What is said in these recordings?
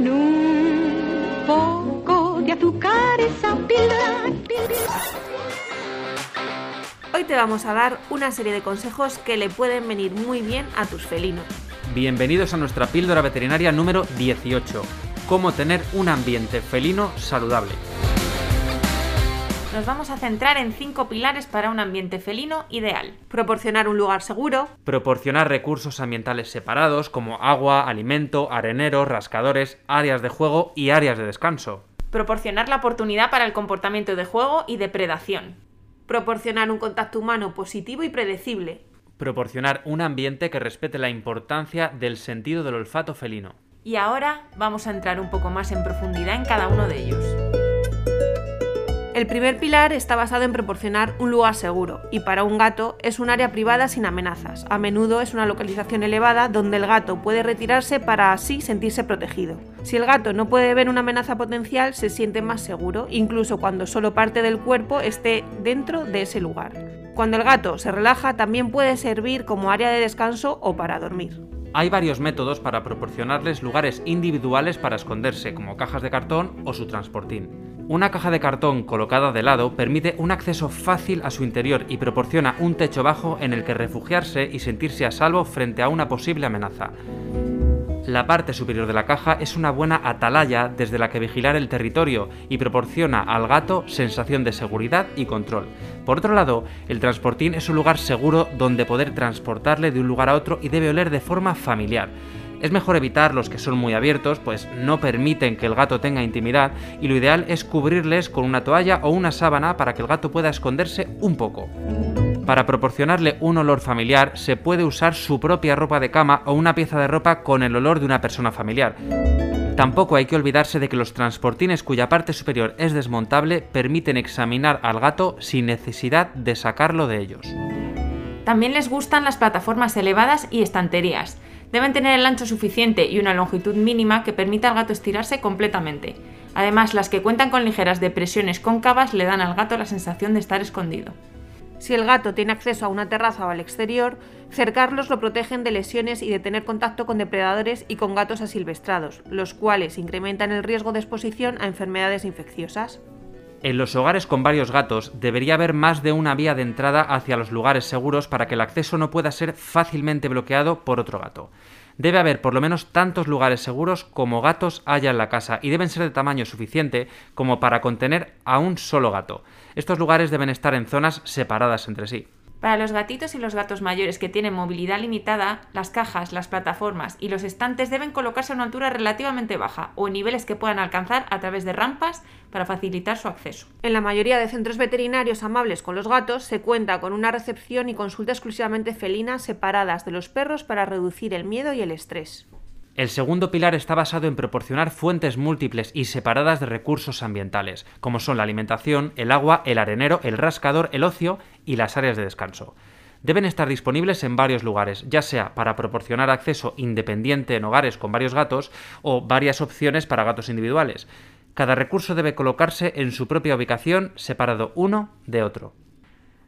con un poco de azúcar esa píldora. Hoy te vamos a dar una serie de consejos que le pueden venir muy bien a tus felinos. Bienvenidos a nuestra píldora veterinaria número 18. Cómo tener un ambiente felino saludable. Nos vamos a centrar en cinco pilares para un ambiente felino ideal. Proporcionar un lugar seguro, Proporcionar recursos ambientales separados como agua, alimento, areneros, rascadores, áreas de juego y áreas de descanso. proporcionar la oportunidad para el comportamiento de juego y depredación, proporcionar un contacto humano positivo y predecible, Proporcionar un ambiente que respete la importancia del sentido del olfato felino. Y ahora vamos a entrar un poco más en profundidad en cada uno de ellos. El primer pilar está basado en proporcionar un lugar seguro, y para un gato es un área privada sin amenazas. A menudo es una localización elevada donde el gato puede retirarse para así sentirse protegido. Si el gato no puede ver una amenaza potencial, se siente más seguro, incluso cuando solo parte del cuerpo esté dentro de ese lugar. Cuando el gato se relaja, también puede servir como área de descanso o para dormir. Hay varios métodos para proporcionarles lugares individuales para esconderse, como cajas de cartón o su transportín. Una caja de cartón colocada de lado permite un acceso fácil a su interior y proporciona un techo bajo en el que refugiarse y sentirse a salvo frente a una posible amenaza. La parte superior de la caja es una buena atalaya desde la que vigilar el territorio y proporciona al gato sensación de seguridad y control. Por otro lado, el transportín es un lugar seguro donde poder transportarle de un lugar a otro y debe oler de forma familiar. Es mejor evitar los que son muy abiertos, pues no permiten que el gato tenga intimidad y lo ideal es cubrirles con una toalla o una sábana para que el gato pueda esconderse un poco. Para proporcionarle un olor familiar se puede usar su propia ropa de cama o una pieza de ropa con el olor de una persona familiar. Tampoco hay que olvidarse de que los transportines cuya parte superior es desmontable permiten examinar al gato sin necesidad de sacarlo de ellos. También les gustan las plataformas elevadas y estanterías. Deben tener el ancho suficiente y una longitud mínima que permita al gato estirarse completamente. Además, las que cuentan con ligeras depresiones cóncavas le dan al gato la sensación de estar escondido. Si el gato tiene acceso a una terraza o al exterior, cercarlos lo protegen de lesiones y de tener contacto con depredadores y con gatos asilvestrados, los cuales incrementan el riesgo de exposición a enfermedades infecciosas. En los hogares con varios gatos debería haber más de una vía de entrada hacia los lugares seguros para que el acceso no pueda ser fácilmente bloqueado por otro gato. Debe haber por lo menos tantos lugares seguros como gatos haya en la casa y deben ser de tamaño suficiente como para contener a un solo gato. Estos lugares deben estar en zonas separadas entre sí. Para los gatitos y los gatos mayores que tienen movilidad limitada, las cajas, las plataformas y los estantes deben colocarse a una altura relativamente baja o en niveles que puedan alcanzar a través de rampas para facilitar su acceso. En la mayoría de centros veterinarios amables con los gatos se cuenta con una recepción y consulta exclusivamente felina separadas de los perros para reducir el miedo y el estrés. El segundo pilar está basado en proporcionar fuentes múltiples y separadas de recursos ambientales, como son la alimentación, el agua, el arenero, el rascador, el ocio y las áreas de descanso. Deben estar disponibles en varios lugares, ya sea para proporcionar acceso independiente en hogares con varios gatos o varias opciones para gatos individuales. Cada recurso debe colocarse en su propia ubicación, separado uno de otro.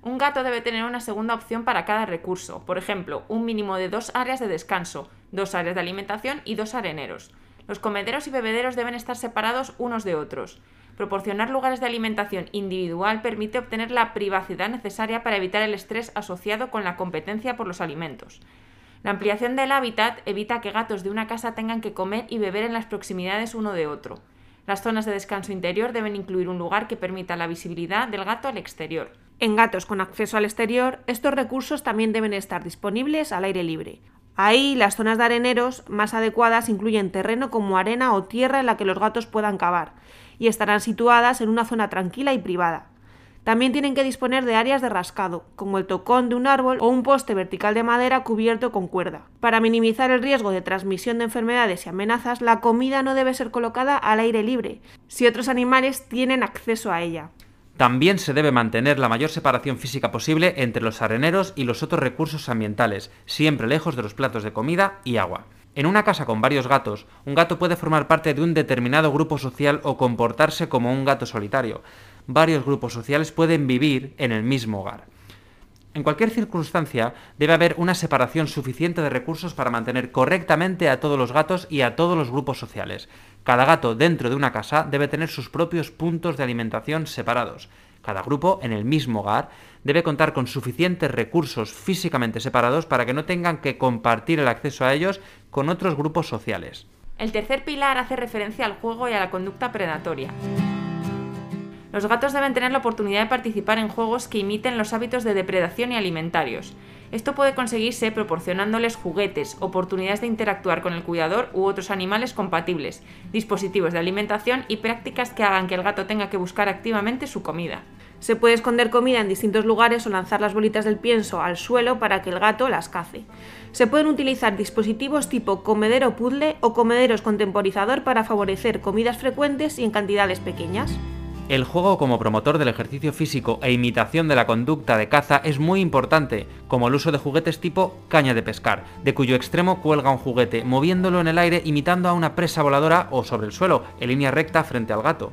Un gato debe tener una segunda opción para cada recurso, por ejemplo, un mínimo de dos áreas de descanso, dos áreas de alimentación y dos areneros. Los comederos y bebederos deben estar separados unos de otros. Proporcionar lugares de alimentación individual permite obtener la privacidad necesaria para evitar el estrés asociado con la competencia por los alimentos. La ampliación del hábitat evita que gatos de una casa tengan que comer y beber en las proximidades uno de otro. Las zonas de descanso interior deben incluir un lugar que permita la visibilidad del gato al exterior. En gatos con acceso al exterior, estos recursos también deben estar disponibles al aire libre. Ahí, las zonas de areneros más adecuadas incluyen terreno como arena o tierra en la que los gatos puedan cavar, y estarán situadas en una zona tranquila y privada. También tienen que disponer de áreas de rascado, como el tocón de un árbol o un poste vertical de madera cubierto con cuerda. Para minimizar el riesgo de transmisión de enfermedades y amenazas, la comida no debe ser colocada al aire libre, si otros animales tienen acceso a ella. También se debe mantener la mayor separación física posible entre los areneros y los otros recursos ambientales, siempre lejos de los platos de comida y agua. En una casa con varios gatos, un gato puede formar parte de un determinado grupo social o comportarse como un gato solitario. Varios grupos sociales pueden vivir en el mismo hogar. En cualquier circunstancia debe haber una separación suficiente de recursos para mantener correctamente a todos los gatos y a todos los grupos sociales. Cada gato dentro de una casa debe tener sus propios puntos de alimentación separados. Cada grupo, en el mismo hogar, debe contar con suficientes recursos físicamente separados para que no tengan que compartir el acceso a ellos con otros grupos sociales. El tercer pilar hace referencia al juego y a la conducta predatoria. Los gatos deben tener la oportunidad de participar en juegos que imiten los hábitos de depredación y alimentarios. Esto puede conseguirse proporcionándoles juguetes, oportunidades de interactuar con el cuidador u otros animales compatibles, dispositivos de alimentación y prácticas que hagan que el gato tenga que buscar activamente su comida. Se puede esconder comida en distintos lugares o lanzar las bolitas del pienso al suelo para que el gato las cace. Se pueden utilizar dispositivos tipo comedero puzzle o comederos contemporizador para favorecer comidas frecuentes y en cantidades pequeñas. El juego como promotor del ejercicio físico e imitación de la conducta de caza es muy importante, como el uso de juguetes tipo caña de pescar, de cuyo extremo cuelga un juguete, moviéndolo en el aire imitando a una presa voladora o sobre el suelo, en línea recta frente al gato.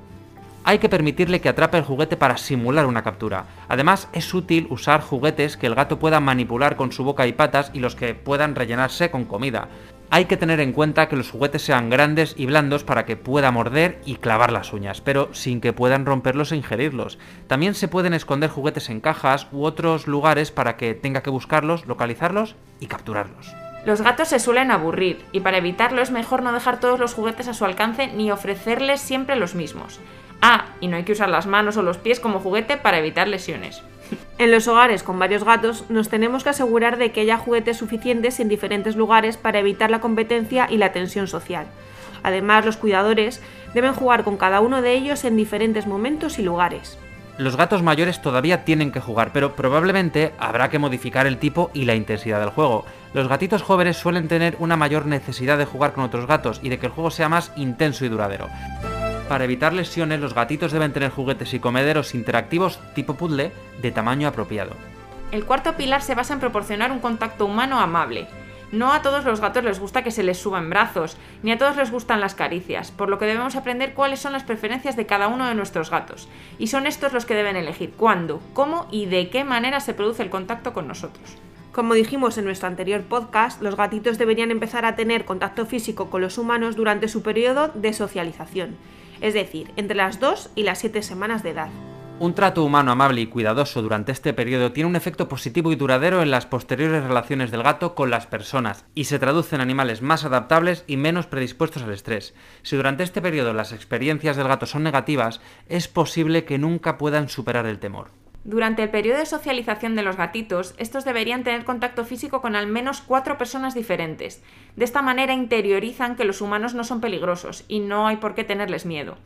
Hay que permitirle que atrape el juguete para simular una captura. Además, es útil usar juguetes que el gato pueda manipular con su boca y patas y los que puedan rellenarse con comida. Hay que tener en cuenta que los juguetes sean grandes y blandos para que pueda morder y clavar las uñas, pero sin que puedan romperlos e ingerirlos. También se pueden esconder juguetes en cajas u otros lugares para que tenga que buscarlos, localizarlos y capturarlos. Los gatos se suelen aburrir y para evitarlo es mejor no dejar todos los juguetes a su alcance ni ofrecerles siempre los mismos. Ah, y no hay que usar las manos o los pies como juguete para evitar lesiones. En los hogares con varios gatos nos tenemos que asegurar de que haya juguetes suficientes en diferentes lugares para evitar la competencia y la tensión social. Además, los cuidadores deben jugar con cada uno de ellos en diferentes momentos y lugares. Los gatos mayores todavía tienen que jugar, pero probablemente habrá que modificar el tipo y la intensidad del juego. Los gatitos jóvenes suelen tener una mayor necesidad de jugar con otros gatos y de que el juego sea más intenso y duradero. Para evitar lesiones, los gatitos deben tener juguetes y comederos interactivos tipo puzzle de tamaño apropiado. El cuarto pilar se basa en proporcionar un contacto humano amable. No a todos los gatos les gusta que se les suban brazos, ni a todos les gustan las caricias, por lo que debemos aprender cuáles son las preferencias de cada uno de nuestros gatos. Y son estos los que deben elegir cuándo, cómo y de qué manera se produce el contacto con nosotros. Como dijimos en nuestro anterior podcast, los gatitos deberían empezar a tener contacto físico con los humanos durante su periodo de socialización es decir, entre las 2 y las 7 semanas de edad. Un trato humano amable y cuidadoso durante este periodo tiene un efecto positivo y duradero en las posteriores relaciones del gato con las personas y se traduce en animales más adaptables y menos predispuestos al estrés. Si durante este periodo las experiencias del gato son negativas, es posible que nunca puedan superar el temor. Durante el periodo de socialización de los gatitos, estos deberían tener contacto físico con al menos cuatro personas diferentes. De esta manera interiorizan que los humanos no son peligrosos y no hay por qué tenerles miedo.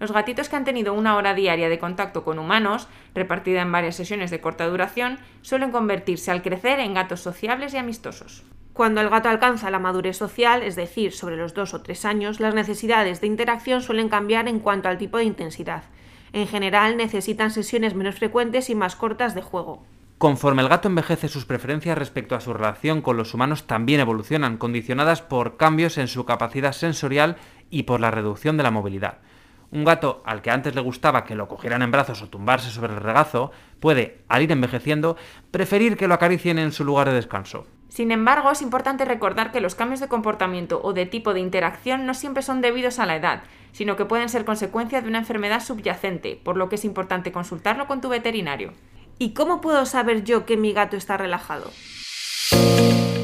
Los gatitos que han tenido una hora diaria de contacto con humanos, repartida en varias sesiones de corta duración, suelen convertirse al crecer en gatos sociables y amistosos. Cuando el gato alcanza la madurez social, es decir, sobre los dos o tres años, las necesidades de interacción suelen cambiar en cuanto al tipo de intensidad. En general necesitan sesiones menos frecuentes y más cortas de juego. Conforme el gato envejece, sus preferencias respecto a su relación con los humanos también evolucionan, condicionadas por cambios en su capacidad sensorial y por la reducción de la movilidad. Un gato al que antes le gustaba que lo cogieran en brazos o tumbarse sobre el regazo puede, al ir envejeciendo, preferir que lo acaricien en su lugar de descanso. Sin embargo, es importante recordar que los cambios de comportamiento o de tipo de interacción no siempre son debidos a la edad, sino que pueden ser consecuencia de una enfermedad subyacente, por lo que es importante consultarlo con tu veterinario. ¿Y cómo puedo saber yo que mi gato está relajado?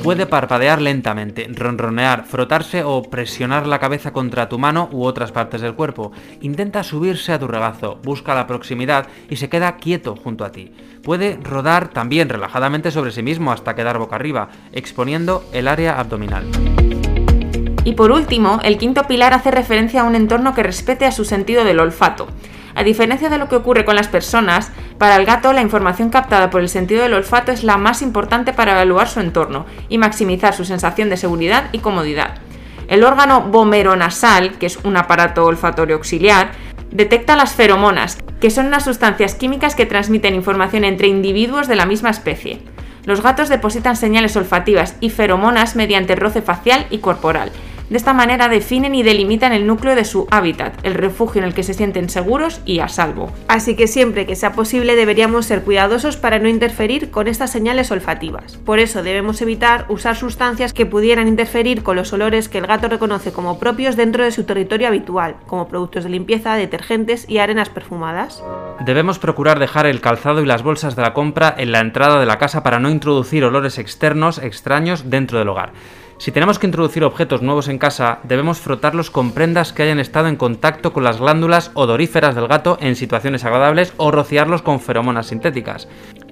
Puede parpadear lentamente, ronronear, frotarse o presionar la cabeza contra tu mano u otras partes del cuerpo. Intenta subirse a tu regazo, busca la proximidad y se queda quieto junto a ti. Puede rodar también relajadamente sobre sí mismo hasta quedar boca arriba, exponiendo el área abdominal. Y por último, el quinto pilar hace referencia a un entorno que respete a su sentido del olfato. A diferencia de lo que ocurre con las personas, para el gato la información captada por el sentido del olfato es la más importante para evaluar su entorno y maximizar su sensación de seguridad y comodidad. El órgano vomeronasal, que es un aparato olfatorio auxiliar, detecta las feromonas, que son unas sustancias químicas que transmiten información entre individuos de la misma especie. Los gatos depositan señales olfativas y feromonas mediante roce facial y corporal, De esta manera definen y delimitan el núcleo de su hábitat, el refugio en el que se sienten seguros y a salvo. Así que siempre que sea posible deberíamos ser cuidadosos para no interferir con estas señales olfativas. Por eso debemos evitar usar sustancias que pudieran interferir con los olores que el gato reconoce como propios dentro de su territorio habitual, como productos de limpieza, detergentes y arenas perfumadas. Debemos procurar dejar el calzado y las bolsas de la compra en la entrada de la casa para no introducir olores externos extraños dentro del hogar. Si tenemos que introducir objetos nuevos en casa, debemos frotarlos con prendas que hayan estado en contacto con las glándulas odoríferas del gato en situaciones agradables o rociarlos con feromonas sintéticas.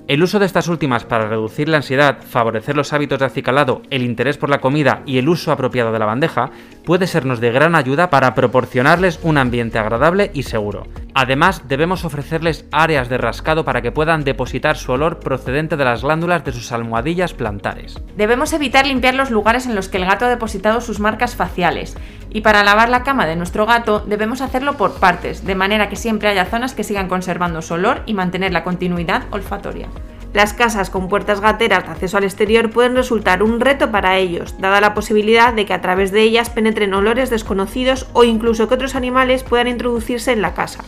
El uso de estas últimas para reducir la ansiedad, favorecer los hábitos de acicalado, el interés por la comida y el uso apropiado de la bandeja puede sernos de gran ayuda para proporcionarles un ambiente agradable y seguro. Además, debemos ofrecerles áreas de rascado para que puedan depositar su olor procedente de las glándulas de sus almohadillas plantares. Debemos evitar limpiar los lugares en los que el gato ha depositado sus marcas faciales. Y para lavar la cama de nuestro gato debemos hacerlo por partes, de manera que siempre haya zonas que sigan conservando su olor y mantener la continuidad olfatoria. Las casas con puertas gateras de acceso al exterior pueden resultar un reto para ellos, dada la posibilidad de que a través de ellas penetren olores desconocidos o incluso que otros animales puedan introducirse en la casa.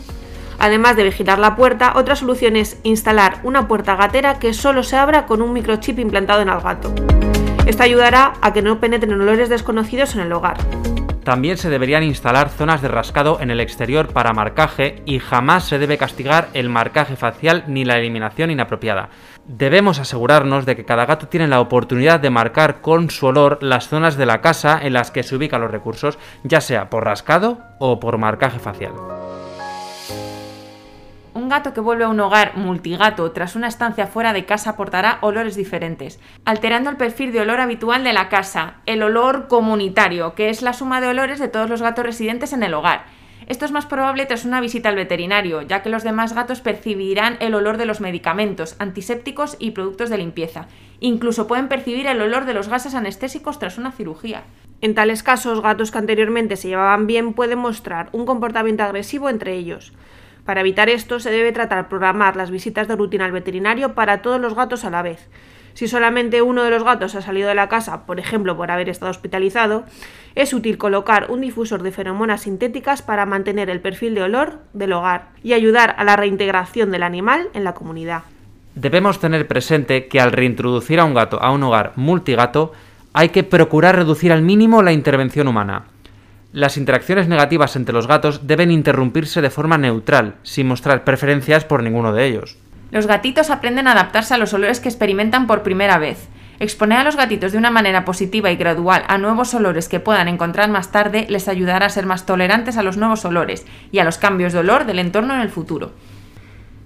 Además de vigilar la puerta, otra solución es instalar una puerta gatera que solo se abra con un microchip implantado en el gato. Esto ayudará a que no penetren olores desconocidos en el hogar. También se deberían instalar zonas de rascado en el exterior para marcaje y jamás se debe castigar el marcaje facial ni la eliminación inapropiada. Debemos asegurarnos de que cada gato tiene la oportunidad de marcar con su olor las zonas de la casa en las que se ubican los recursos, ya sea por rascado o por marcaje facial. Un gato que vuelve a un hogar multigato tras una estancia fuera de casa aportará olores diferentes, alterando el perfil de olor habitual de la casa, el olor comunitario, que es la suma de olores de todos los gatos residentes en el hogar. Esto es más probable tras una visita al veterinario, ya que los demás gatos percibirán el olor de los medicamentos, antisépticos y productos de limpieza. Incluso pueden percibir el olor de los gases anestésicos tras una cirugía. En tales casos, gatos que anteriormente se llevaban bien pueden mostrar un comportamiento agresivo entre ellos. Para evitar esto, se debe tratar programar las visitas de rutina al veterinario para todos los gatos a la vez. Si solamente uno de los gatos ha salido de la casa, por ejemplo por haber estado hospitalizado, es útil colocar un difusor de feromonas sintéticas para mantener el perfil de olor del hogar y ayudar a la reintegración del animal en la comunidad. Debemos tener presente que al reintroducir a un gato a un hogar multigato, hay que procurar reducir al mínimo la intervención humana. Las interacciones negativas entre los gatos deben interrumpirse de forma neutral, sin mostrar preferencias por ninguno de ellos. Los gatitos aprenden a adaptarse a los olores que experimentan por primera vez. Exponer a los gatitos de una manera positiva y gradual a nuevos olores que puedan encontrar más tarde les ayudará a ser más tolerantes a los nuevos olores y a los cambios de olor del entorno en el futuro.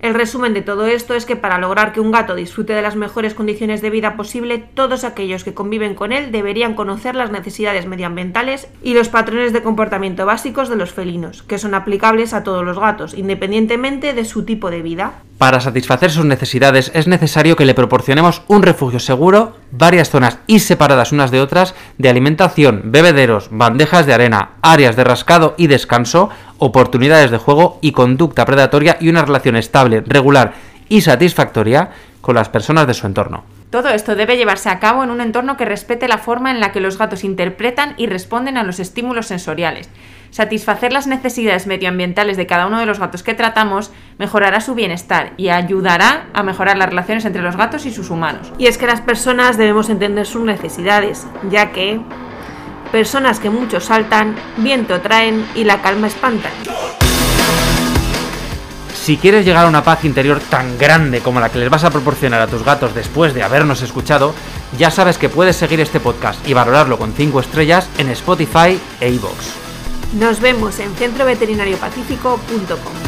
El resumen de todo esto es que para lograr que un gato disfrute de las mejores condiciones de vida posible, todos aquellos que conviven con él deberían conocer las necesidades medioambientales y los patrones de comportamiento básicos de los felinos, que son aplicables a todos los gatos, independientemente de su tipo de vida. Para satisfacer sus necesidades es necesario que le proporcionemos un refugio seguro, varias zonas y separadas unas de otras de alimentación, bebederos, bandejas de arena, áreas de rascado y descanso, oportunidades de juego y conducta predatoria y una relación estable, regular y satisfactoria con las personas de su entorno. Todo esto debe llevarse a cabo en un entorno que respete la forma en la que los gatos interpretan y responden a los estímulos sensoriales. Satisfacer las necesidades medioambientales de cada uno de los gatos que tratamos mejorará su bienestar y ayudará a mejorar las relaciones entre los gatos y sus humanos. Y es que las personas debemos entender sus necesidades, ya que personas que mucho saltan, viento traen y la calma espantan. Si quieres llegar a una paz interior tan grande como la que les vas a proporcionar a tus gatos después de habernos escuchado, ya sabes que puedes seguir este podcast y valorarlo con 5 estrellas en Spotify e iVoox. Nos vemos en centroveterinariopacífico.com.